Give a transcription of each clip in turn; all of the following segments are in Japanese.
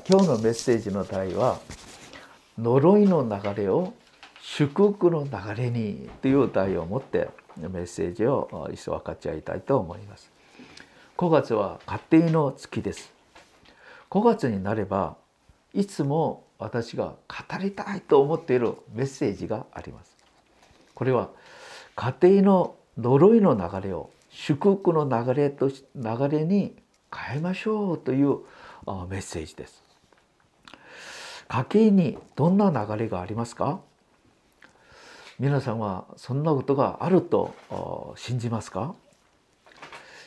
今日のメッセージの題は呪いの流れを祝福の流れにという題を持ってメッセージを一緒分かち合いたいと思います。5月は家庭の月です。5月になればいつも私が語りたいと思っているメッセージがあります。これは家庭の呪いの流れを祝福の流れと流れに変えましょうというメッセージです。家計にどんな流れがありますか？皆さんはそんなことがあると信じますか？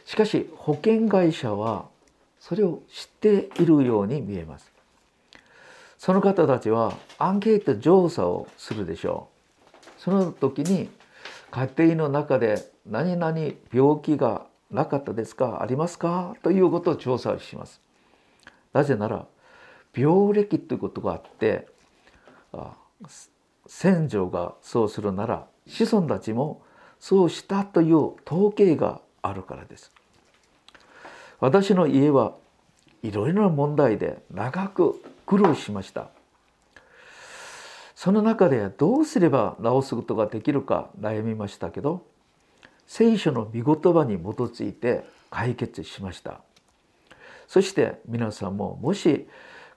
しかし保険会社はそれを知っているように見えます。その方たちはアンケート調査をするでしょう。その時に家庭の中で何々病気がなかったですか？ありますか？ということを調査します。なぜなら病歴ということがあって先祖がそうするなら子孫たちもそうしたという統計があるからです。私の家はいろいろな問題で長く苦労しました。その中でどうすれば治すことができるか悩みましたけど聖書の御言葉に基づいて解決しました。そして皆さんももし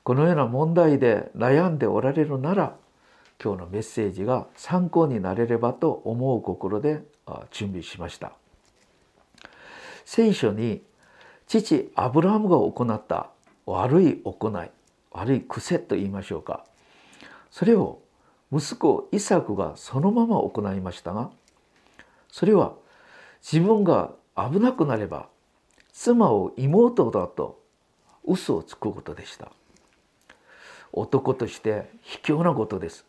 このような問題で悩んでおられるなら今日のメッセージが参考になれればと思う心で準備しました。聖書に父アブラハムが行った悪い行い悪い癖と言いましょうか。それを息子イサクがそのまま行いましたがそれは自分が危なくなれば妻を妹だと嘘をつくことでした。男として卑怯なことです。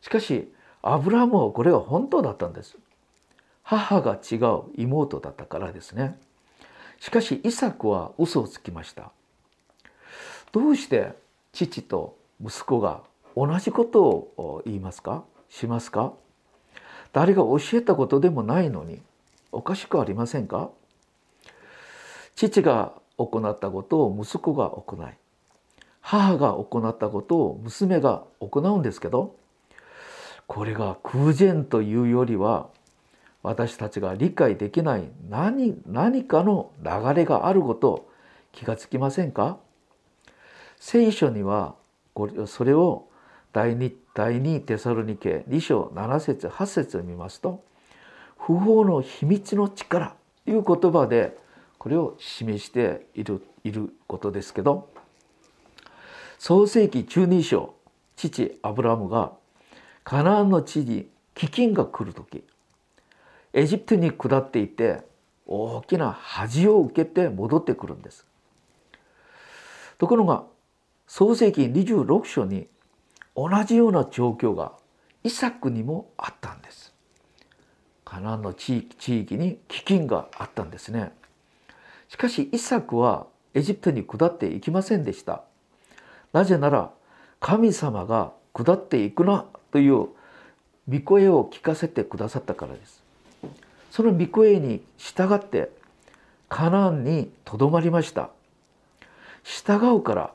しかしアブラムはこれは本当だったんです。母が違う妹だったからですね。しかしイサクは嘘をつきました。どうして父と息子が同じことを言いますか？しますか？誰が教えたことでもないのにおかしくありませんか？父が行ったことを息子が行い母が行ったことを娘が行うんですけどこれが空前というよりは私たちが理解できない何何かの流れがあること気がつきませんか？聖書にはそれを第2第2テサロニケ2章7節8節を見ますと不法の秘密の力という言葉でこれを示しているいることですけど創世紀中2章父アブラムがカナンの地に飢饉が来る時エジプトに下っていて大きな恥を受けて戻ってくるんです。ところが創世紀26章に同じような状況がイサクにもあったんです。カナンの地域地域に飢饉があったんですね。しかしイサクはエジプトに下っていきませんでした。なぜなら神様が下っていくなという御声を聞かせてくださったからです。その御声に従ってカナンにとどまりました。従うから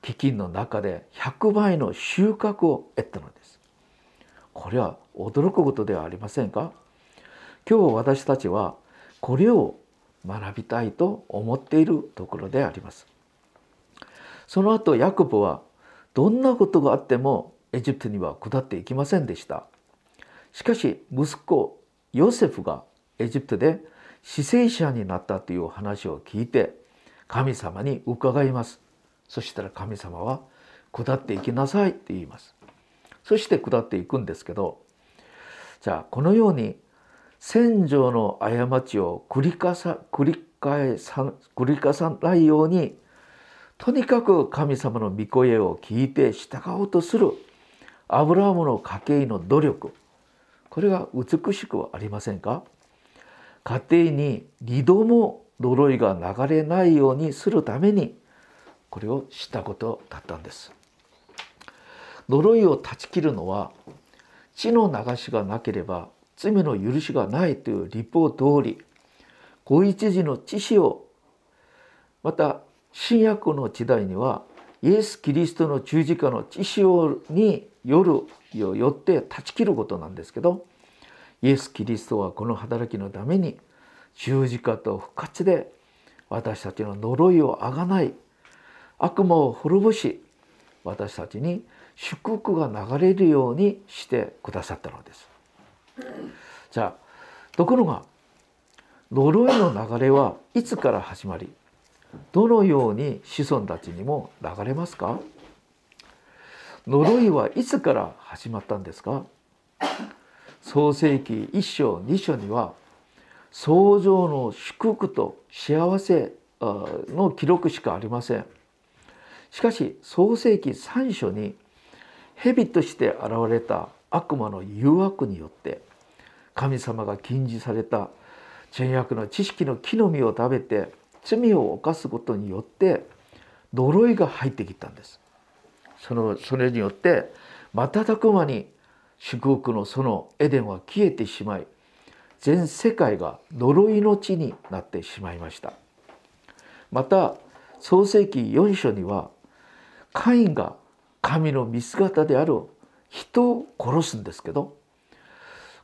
飢饉の中で100倍の収穫を得たのです。これは驚くことではありませんか？今日私たちはこれを学びたいと思っているところであります。その後ヤコブはどんなことがあってもエジプトには下っていきませんでした。しかし息子ヨセフがエジプトで死聖者になったという話を聞いて神様に伺います。そしたら神様は下っていきなさいって言います。そして下っていくんですけどじゃあこのように戦場の過ちを繰り返さ繰り返さ繰り返さないようにとにかく神様の御声を聞いて従おうとするアブラハムの家計の努力。これが美しくはありませんか？家庭に二度も呪いが流れないようにするためにこれをしたことだったんです。呪いを断ち切るのは血の流しがなければ罪の許しがないという立法通り子一時の知識をまた新約の時代にはイエス・キリストの十字架の知識によるよって断ち切ることなんですけどイエス・キリストはこの働きのために十字架と復活で私たちの呪いをあがない悪魔を滅ぼし私たちに祝福が流れるようにしてくださったのです。じゃあところが呪いの流れはいつから始まりどのように子孫たちにも流れますか？呪いはいつから始まったんですか？創世紀1章2章には創造の祝福と幸せの記録しかありません。しかし創世紀3章に蛇として現れた悪魔の誘惑によって神様が禁じされた善悪の知識の木の実を食べて罪を犯すことによって呪いが入ってきたんです。そのそれによって瞬く間に祝福のそのエデンは消えてしまい全世界が呪いの地になってしまいました。また創世紀4章にはカインが神の見姿である人を殺すんですけど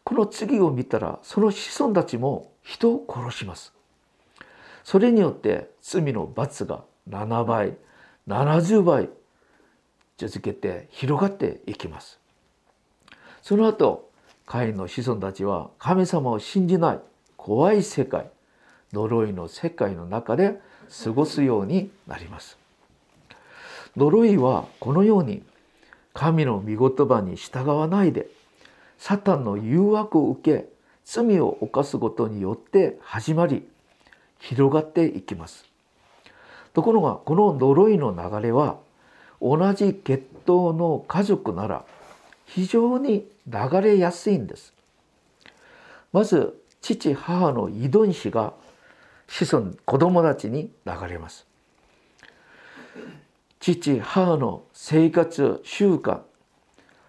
この次を見たらその子孫たちも人を殺します。それによって罪の罰が7倍70倍続けて広がっていきます。その後カインの子孫たちは神様を信じない怖い世界呪いの世界の中で過ごすようになります。呪いはこのように神の御言葉に従わないでサタンの誘惑を受け罪を犯すことによって始まり広がっていきます。ところがこの呪いの流れは同じ血統の家族なら非常に流れやすいんです。まず父母の遺伝子が子孫子供たちに流れます。父母の生活習慣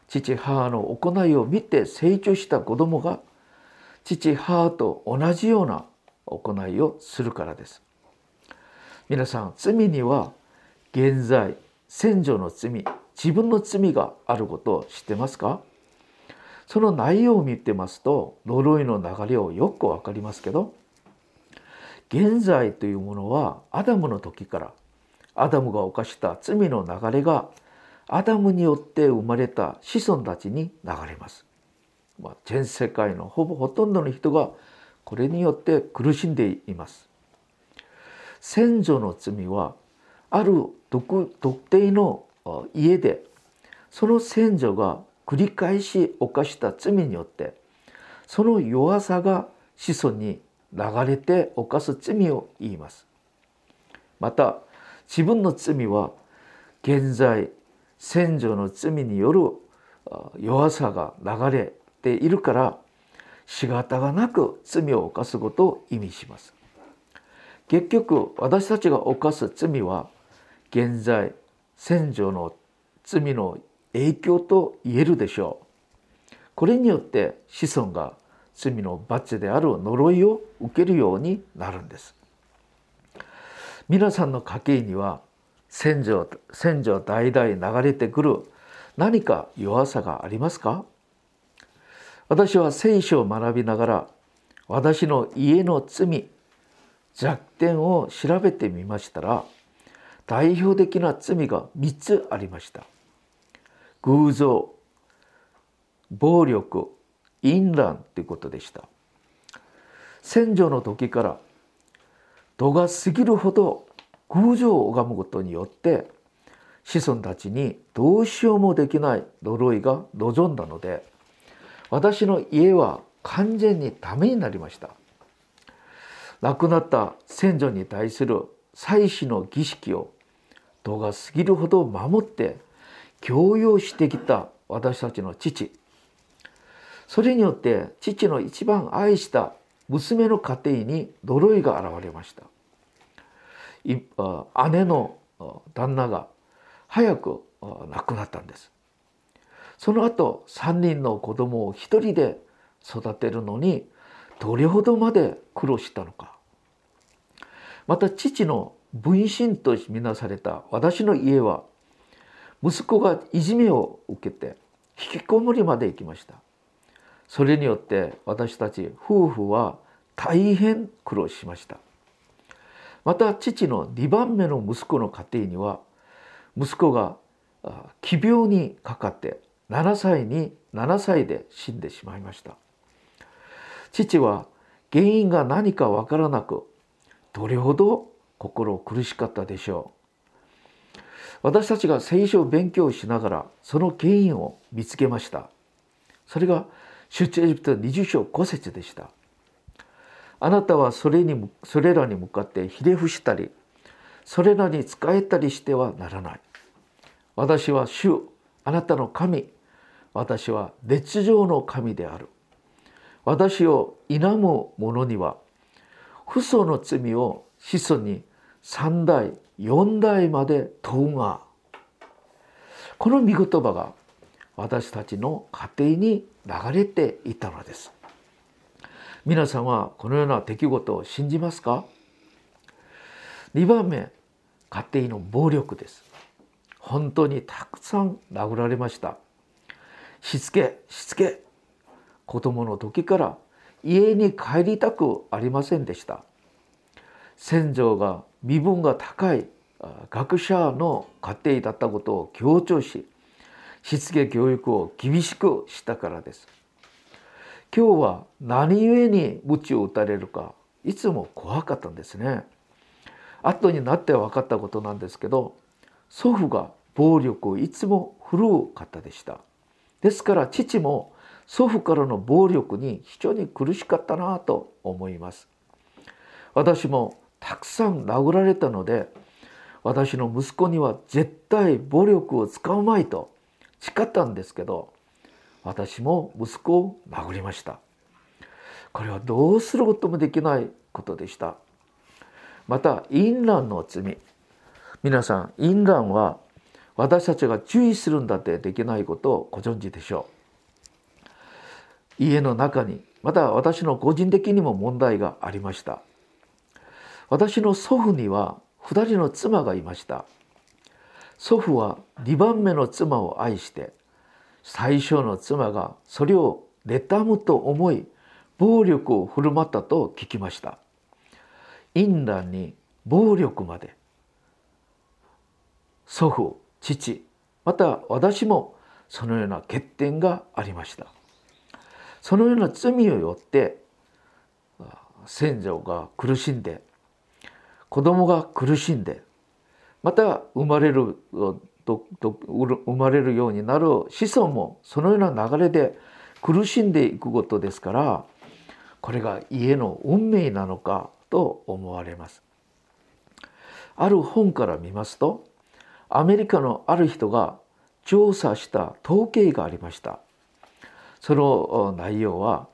父母の行いを見て成長した子供が父母と同じような行いをするからです皆さん罪には現在先祖の罪自分の罪があることを知ってますか？その内容を見てますと呪いの流れをよくわかりますけど現在というものはアダムの時からアダムが犯した罪の流れがアダムによって生まれた子孫たちに流れます。まあ、全世界のほぼほとんどの人がこれによって苦しんでいます。先祖の罪はある特定の家でその先祖が繰り返し犯した罪によってその弱さが子孫に流れて犯す罪を言います。また自分の罪は現在先祖の罪による弱さが流れているから仕方がなく罪を犯すことを意味します。結局私たちが犯す罪は現在先祖の罪の影響と言えるでしょう。これによって子孫が罪の罰である呪いを受けるようになるんです。皆さんの家計には先祖先祖代々流れてくる何か弱さがありますか？私は聖書を学びながら私の家の罪弱点を調べてみましたら代表的な罪が3つありました。偶像暴力淫乱ということでした。先祖の時から度が過ぎるほど偶像を拝むことによって子孫たちにどうしようもできない呪いが望んだので私の家は完全にダメになりました。亡くなった先祖に対する祭祀の儀式を度が過ぎるほど守って強要してきた私たちの父。それによって父の一番愛した娘の家庭に呪いが現れました。姉の旦那が早く亡くなったんです。その後3人の子供を一人で育てるのにどれほどまで苦労したのか。また父の分身とみなされた私の家は息子がいじめを受けて引きこもりまで行きました。それによって私たち夫婦は大変苦労しました。また父の2番目の息子の家庭には息子が奇病にかかって7歳に7歳で死んでしまいました。父は原因が何かわからなくどれほど心苦しかったでしょう。私たちが聖書を勉強しながらその原因を見つけました。それが出エジプト20章5節でした。あなたはそれにそれらに向かってひれ伏したりそれらに仕えたりしてはならない。私は主あなたの神私は熱情の神である。私を否む者には父祖の罪を子孫に3代4代まで問うが。この御言葉が私たちの家庭に流れていたのです。皆さんはこのような出来事を信じますか？2番目家庭の暴力です。本当にたくさん殴られました。しつけしつけ。子供の時から家に帰りたくありませんでした。先祖が身分が高い学者の家庭だったことを強調ししつけ教育を厳しくしたからです。今日は何故に鞭を打たれるかいつも怖かったんですね。後になって分かったことなんですけど祖父が暴力をいつも振るう方でした。ですから父も祖父からの暴力に非常に苦しかったなと思います。私もたくさん殴られたので私の息子には絶対暴力を使うまいと誓ったんですけど私も息子を殴りました。これはどうすることもできないことでした。また淫乱の罪。皆さん淫乱は私たちが注意するんだってできないことをご存知でしょう。家の中にまた私の個人的にも問題がありました。私の祖父には2人の妻がいました。祖父は2番目の妻を愛して最初の妻がそれを妬むと思い暴力を振る舞ったと聞きました。淫乱に暴力まで。祖父父また私もそのような欠点がありましたそのような罪をよって先祖が苦しんで子供が苦しんでまた生まれる生まれるようになる子孫もそのような流れで苦しんでいくことですからこれが家の運命なのかと思われます。ある本から見ますとアメリカのある人が調査した統計がありました。その内容は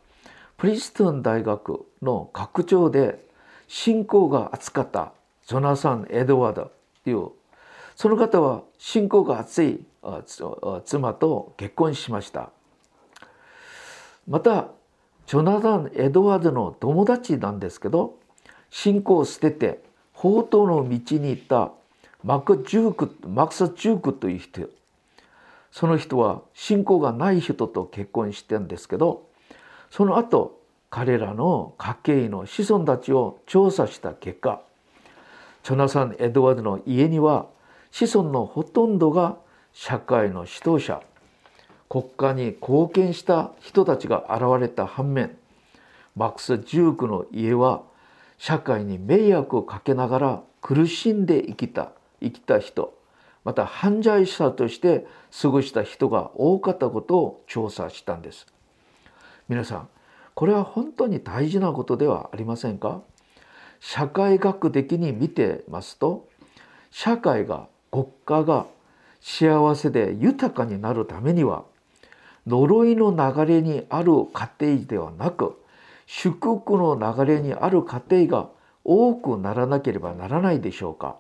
プリストン大学の学長で信仰が厚かったジョナサン・エドワードというその方は信仰が厚い妻と結婚しましたまたジョナサン・エドワードの友達なんですけど信仰を捨てて宝刀の道に行ったマク・ジュークマクス・ジュークという人その人は信仰がない人と結婚してんですけどその後彼らの家系の子孫たちを調査した結果チョナサン・エドワードの家には子孫のほとんどが社会の指導者国家に貢献した人たちが現れた反面マックス・ジュークの家は社会に迷惑をかけながら苦しんで生きた。生きた人また犯罪者として過ごした人が多かったことを調査したんです。皆さんこれは本当に大事なことではありませんか？社会学的に見てますと社会が国家が幸せで豊かになるためには呪いの流れにある家庭ではなく祝福の流れにある家庭が多くならなければならないでしょうか？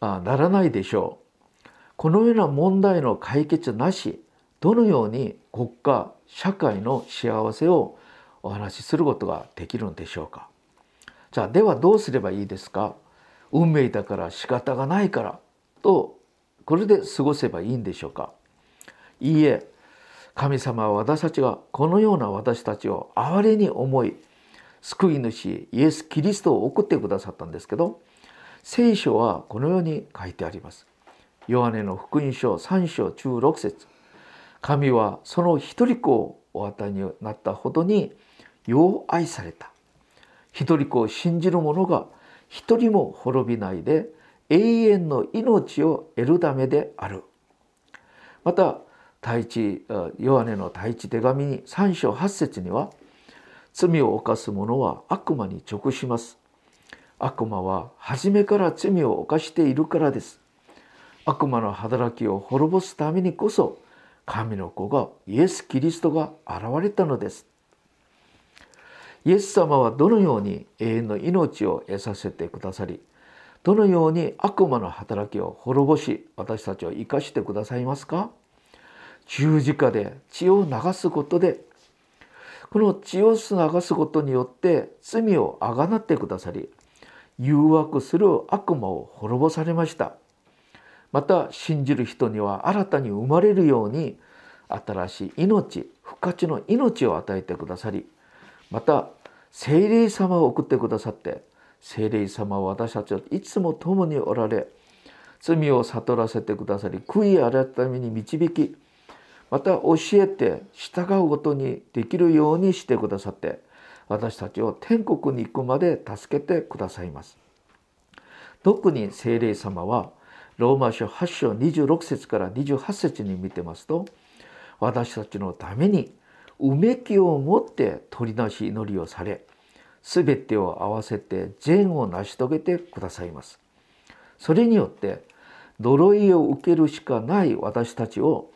ならないでしょう。このような問題の解決なしどのように国家社会の幸せをお話しすることができるんでしょうか。じゃあではどうすればいいですか。運命だから仕方がないからとこれで過ごせばいいんでしょうか。いいえ神様は私たちがこのような私たちを哀れに思い救い主イエス・キリストを送ってくださったんですけど聖書はこのように書いてあります。ヨハネの福音書3章16節。神はその一人子をお与えになったほどによう愛された。一人子を信じる者が一人も滅びないで永遠の命を得るためである。また第一ヨハネの第一手紙に3章8節には罪を犯す者は悪魔に直します。悪魔は初めから罪を犯しているからです。悪魔の働きを滅ぼすためにこそ神の子がイエス・キリストが現れたのです。イエス様はどのように永遠の命を得させてくださりどのように悪魔の働きを滅ぼし私たちを生かしてくださいますか？十字架で血を流すことでこの血を流すことによって罪をあがなってくださり誘惑する悪魔を滅ぼされました。また信じる人には新たに生まれるように新しい命復活の命を与えてくださりまた聖霊様を送ってくださって聖霊様は私たちはいつも共におられ罪を悟らせてくださり悔い改めに導きまた教えて従うことにできるようにしてくださって私たちを天国に行くまで助けてくださいます。特に聖霊様はローマ書8章26節から28節に見てますと私たちのためにうめきを持って取りなし祈りをされ全てを合わせて善を成し遂げてくださいます。それによって呪いを受けるしかない私たちを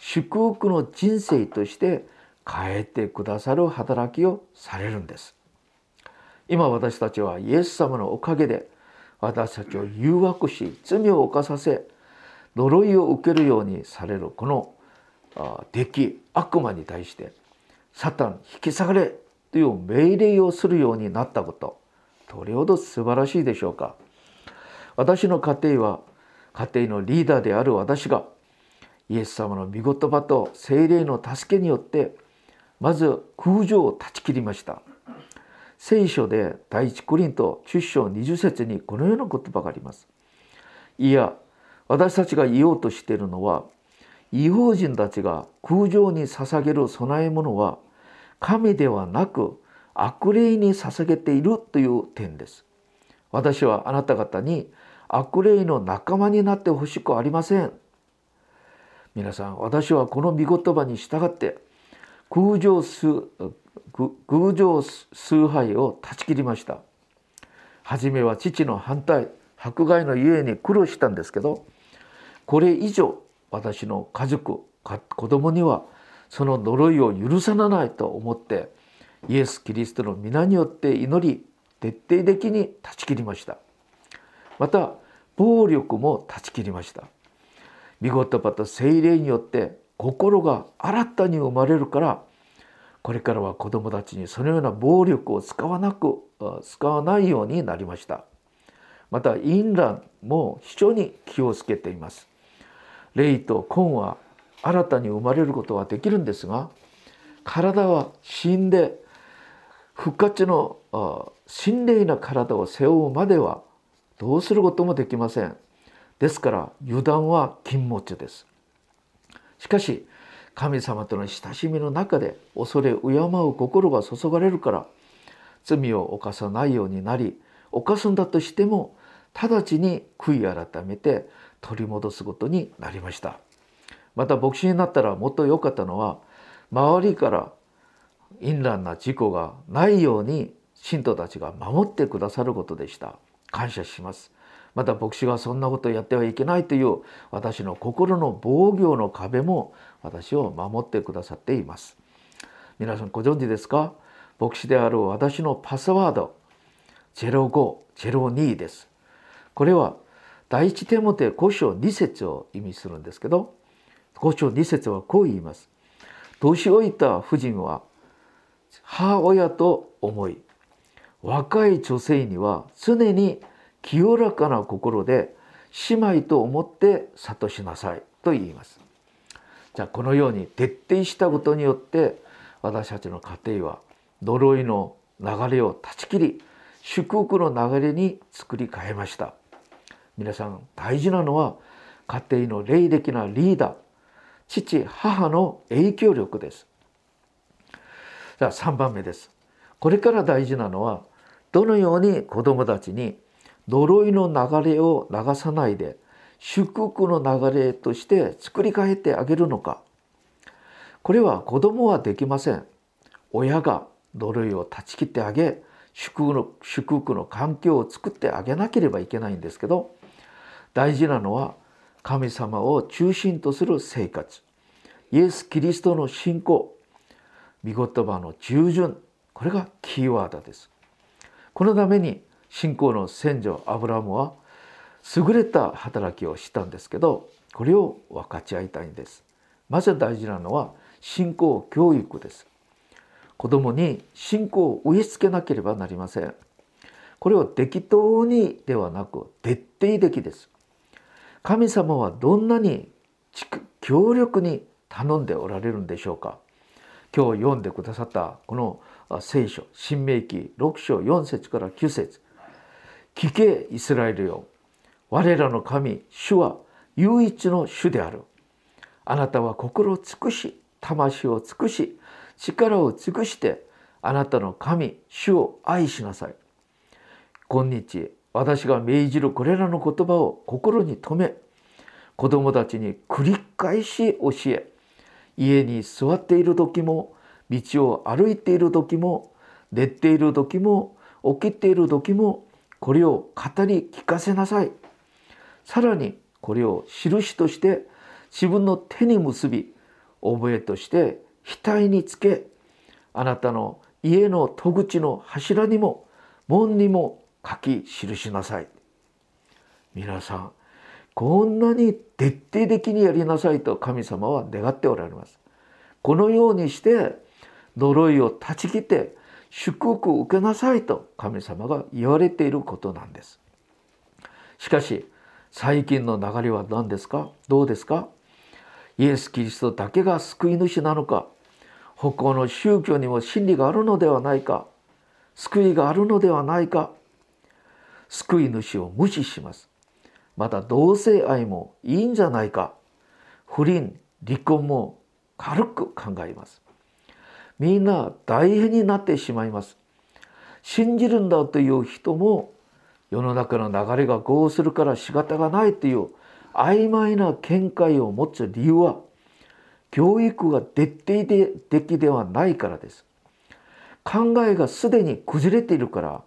祝福の人生として変えてくださる働きをされるんです。今私たちはイエス様のおかげで私たちを誘惑し罪を犯させ呪いを受けるようにされるこの敵悪魔に対してサタン引き下がれという命令をするようになったことどれほど素晴らしいでしょうか私の家庭は家庭のリーダーである私がイエス様の御言葉と精霊の助けによってまず空情を断ち切りました聖書で第一コリント10章20節にこのような言葉があります。いや私たちが言おうとしているのは違法人たちが空情に捧げる供え物は神ではなく悪霊に捧げているという点です。私はあなた方に悪霊の仲間になってほしくありません。皆さん私はこの御言葉に従って空情数偶情崇拝を断ち切りました。初めは父の反対迫害のゆえに苦労したんですけどこれ以上私の家族子供にはその呪いを許さないと思ってイエス・キリストの皆によって祈り徹底的に断ち切りました。また暴力も断ち切りました。見言葉と精霊によって心が新たに生まれるからこれからは子どもたちにそのような暴力を使わなく使わないようになりました。またインランも非常に気をつけています。霊と根は新たに生まれることはできるんですが体は死んで復活の心霊な体を背負うまではどうすることもできません。ですから油断は禁物です。しかし神様との親しみの中で恐れ敬う心が注がれるから罪を犯さないようになり犯すんだとしても直ちに悔い改めて取り戻すことになりました。また牧師になったらもっと良かったのは周りから淫乱な事故がないように信徒たちが守ってくださることでした。感謝します。また牧師がそんなことをやってはいけないという私の心の防御の壁も私を守ってくださっています。皆さんご存知ですか？牧師である私のパスワード0502です。これは第一手モテ古書2節を意味するんですけど古書2節はこう言います年老いた婦人は母親と思い若い女性には常に清らかな心で姉妹と思って諭しなさいと言います。じゃあこのように徹底したことによって私たちの家庭は呪いの流れを断ち切り祝福の流れに作り変えました。皆さん大事なのは家庭の霊的なリーダー父母の影響力です。じゃあ3番目です。これから大事なのはどのように子どもたちに呪いの流れを流さないで祝福の流れとして作り変えてあげるのか。これは子供はできません。親が呪いを断ち切ってあげ祝福の祝福の環境を作ってあげなければいけないんですけど大事なのは神様を中心とする生活。イエス・キリストの信仰。御言葉の従順。これがキーワードです。このために信仰の先祖アブラムは優れた働きをしたんですけどこれを分かち合いたいんです。まず大事なのは信仰教育です。子供に信仰を植え付けなければなりません。これを適当にではなく徹底的です。神様はどんなに強力に頼んでおられるんでしょうか。今日読んでくださったこの聖書新明記6章4節から9節。聞けイスラエルよ。我らの神主は唯一の主である。あなたは心を尽くし魂を尽くし力を尽くしてあなたの神主を愛しなさい。今日私が命じるこれらの言葉を心に留め子供たちに繰り返し教え家に座っている時も道を歩いている時も寝ている時も起きている時もこれを語り聞かせなさい。さらにこれを印として自分の手に結び覚えとして額につけあなたの家の戸口の柱にも門にも書き記しなさい。皆さんこんなに徹底的にやりなさいと神様は願っておられます。このようにして呪いを断ち切って祝福を受けなさいと神様が言われていることなんです。しかし最近の流れは何ですか？どうですか？イエス・キリストだけが救い主なのか？他の宗教にも真理があるのではないか？救いがあるのではないか？救い主を無視します。また同性愛もいいんじゃないか？不倫離婚も軽く考えます。みんな大変になってしまいます。信じるんだという人も世の中の流れがこうするから仕方がないという曖昧な見解を持つ理由は教育が徹底的ではないからです。考えがすでに崩れているから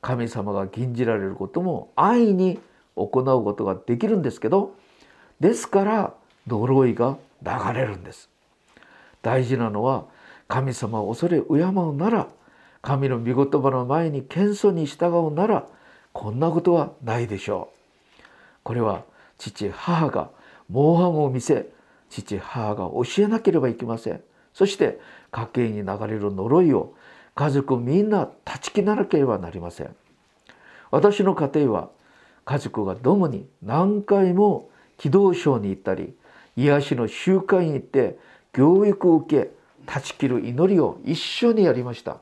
神様が禁じられることも安易に行うことができるんですけどですから呪いが流れるんです。大事なのは神様を恐れ敬うなら神の御言葉の前に謙遜に従うならこんなことはないでしょう。これは父母が模範を見せ父母が教えなければいけません。そして家計に流れる呪いを家族みんな断ち切らなければなりません。私の家庭は家族が共に何回も軌道省に行ったり癒しの集会に行って教育を受け断ち切る祈りを一緒にやりました。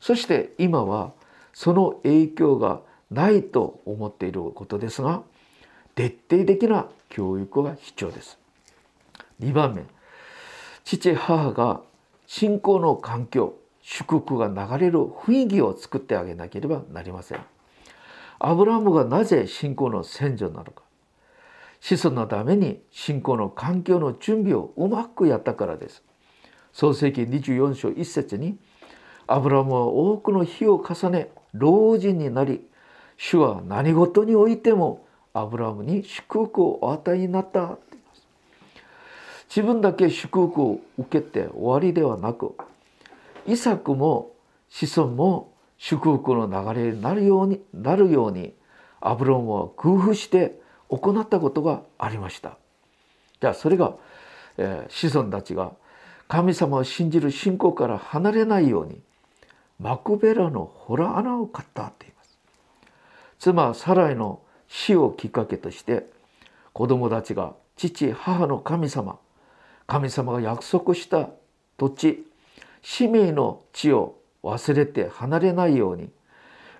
そして今はその影響がないと思っていることですが徹底的な教育が必要です。2番目。父母が信仰の環境祝福が流れる雰囲気を作ってあげなければなりません。アブラハムがなぜ信仰の先祖なのか。子孫のために信仰の環境の準備をうまくやったからです。創世記24章1節にアブラムは多くの日を重ね老人になり主は何事においてもアブラムに祝福をお与えになった自分だけ祝福を受けて終わりではなくイサクも子孫も祝福の流れになるようになるようにアブラムは工夫して行ったことがありました。じゃあそれが、えー、子孫たちが神様を信じる信仰から離れないようにマクベラのホラ穴を買ったって言います。妻サライの死をきっかけとして子供たちが父母の神様神様が約束した土地使命の地を忘れて離れないように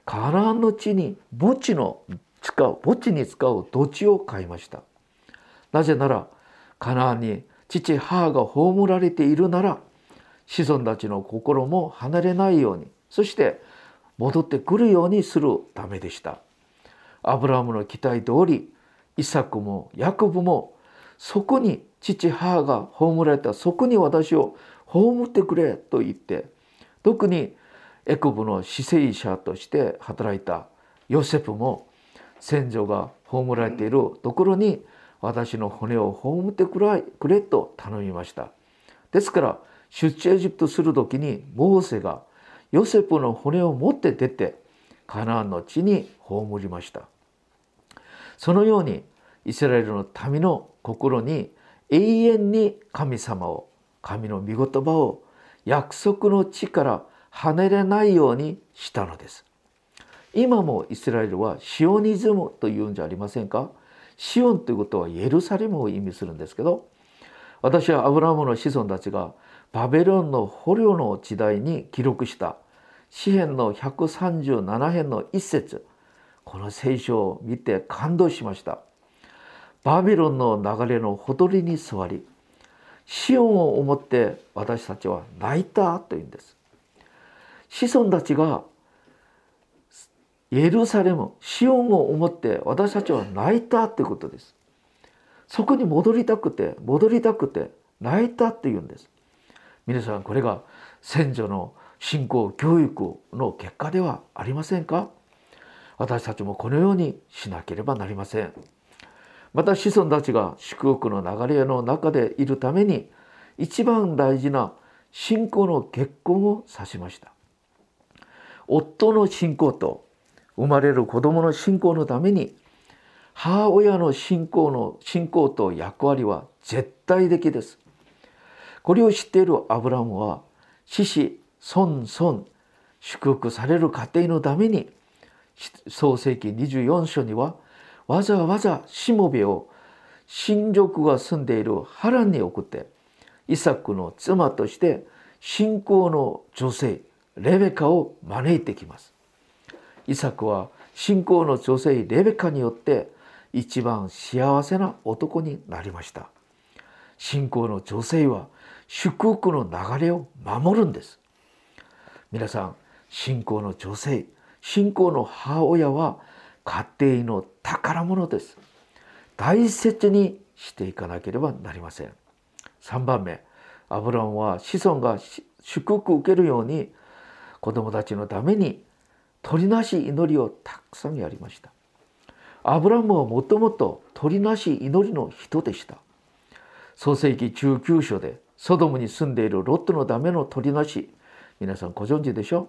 カナンの地に墓地の使う墓地に使う土地を買いました。なぜならカナンに父母が葬られているなら子孫たちの心も離れないようにそして戻ってくるようにするためでした。アブラハムの期待通りイサクもヤコブもそこに父母が葬られたそこに私を葬ってくれと言って特にエコブの死生者として働いたヨセフも先祖が葬られているところに私の骨を葬ってくれと頼みました。ですから出地エジプトする時にモーセがヨセフの骨を持って出てカナンの地に葬りました。そのようにイスラエルの民の心に永遠に神様を神の御言葉を約束の地から離れないようにしたのです。今もイスラエルはシオニズムというんじゃありませんか？シオンということはエルサレムを意味するんですけど私はアブラハムの子孫たちがバベロンの捕虜の時代に記録した詩篇の137編の一節この聖書を見て感動しました。バビロンの流れのほとりに座りシオンを思って私たちは泣いたというんです。子孫たちがエルサレムシオンを思って私たちは泣いたということです。そこに戻りたくて戻りたくて泣いたっていうんです。皆さんこれが先祖の信仰教育の結果ではありませんか？私たちもこのようにしなければなりません。また子孫たちが祝福の流れの中でいるために一番大事な信仰の結婚を指しました。夫の信仰と生まれる子供の信仰のために母親の信仰の信仰と役割は絶対的ですこれを知っているアブラムは死死孫孫祝福される家庭のために創世紀24章にはわざわざしもべを親族が住んでいるハランに送ってイサクの妻として信仰の女性レベカを招いてきます。イサクは信仰の女性レベカによって一番幸せな男になりました。信仰の女性は祝福の流れを守るんです。皆さん信仰の女性信仰の母親は家庭の宝物です。大切にしていかなければなりません。3番目、アブラムは子孫が祝福を受けるように子供たちのために鳥なし祈りをたくさんやりました。アブラムはもともと鳥なし祈りの人でした。創世紀19章でソドムに住んでいるロットのための鳥なし皆さんご存知でしょう？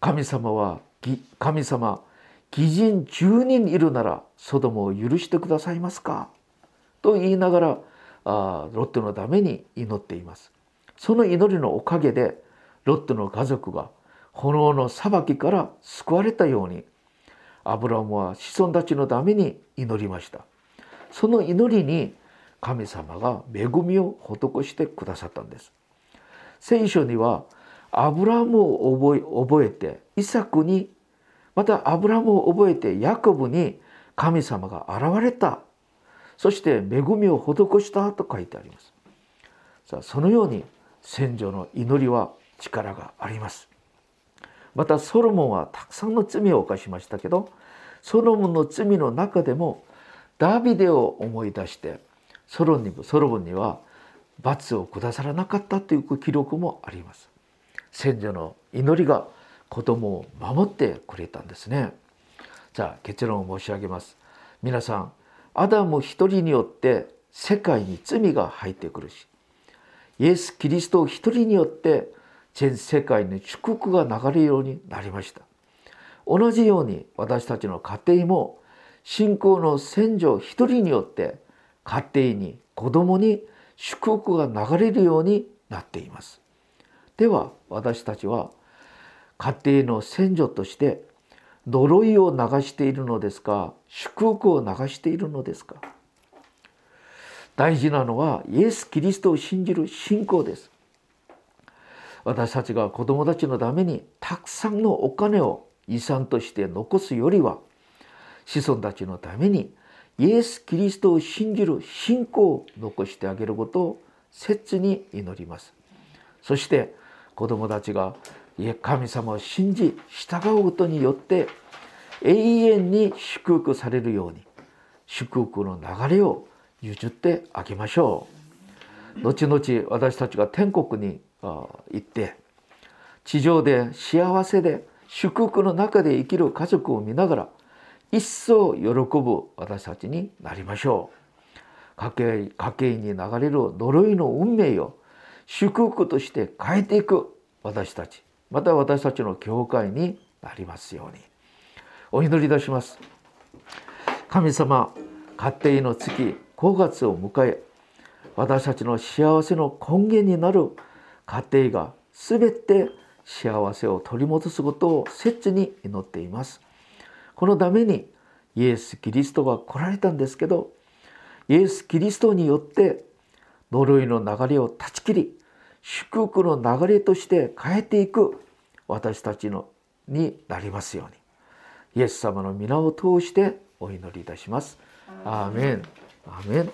神様は神様義人10人いるならソドムを許してくださいますか？と言いながらあロットのために祈っていますその祈りのおかげでロットの家族が炎の裁きから救われたようにアブラムは子孫たちのために祈りました。その祈りに神様が恵みを施してくださったんです。聖書にはアブラムを覚え覚えてイサクにまたアブラムを覚えてヤコブに神様が現れた。そして恵みを施したと書いてあります。さあそのように先祖の祈りは力があります。またソロモンはたくさんの罪を犯しましたけどソロモンの罪の中でもダビデを思い出してソロにソロモンには罰を下さらなかったという記録もあります。先祖の祈りが子供を守ってくれたんですね。じゃあ結論を申し上げます。皆さんアダム一人によって世界に罪が入ってくるしイエス・キリスト一人によって全世界に祝福が流れるようになりました。同じように私たちの家庭も信仰の先祖一人によって家庭に子供に祝福が流れるようになっています。では私たちは家庭の先祖として呪いを流しているのですか祝福を流しているのですか。大事なのはイエス・キリストを信じる信仰です。私たちが子供たちのためにたくさんのお金を遺産として残すよりは子孫たちのためにイエス・キリストを信じる信仰を残してあげることを切に祈ります。そして子供たちが神様を信じ従うことによって永遠に祝福されるように祝福の流れを譲ってあげましょう。後々私たちが天国に行って地上で幸せで祝福の中で生きる家族を見ながら一層喜ぶ私たちになりましょう。家計家計に流れる呪いの運命を祝福として変えていく私たちまた私たちの教会になりますように。お祈りいたします。神様家庭の月5月を迎え私たちの幸せの根源になる家庭が全て幸せを取り戻すことを切に祈っています。このためにイエス・キリストが来られたんですけどイエス・キリストによって呪いの流れを断ち切り祝福の流れとして変えていく私たちのになりますように。イエス様の皆を通してお祈りいたします。アーメン。アーメン。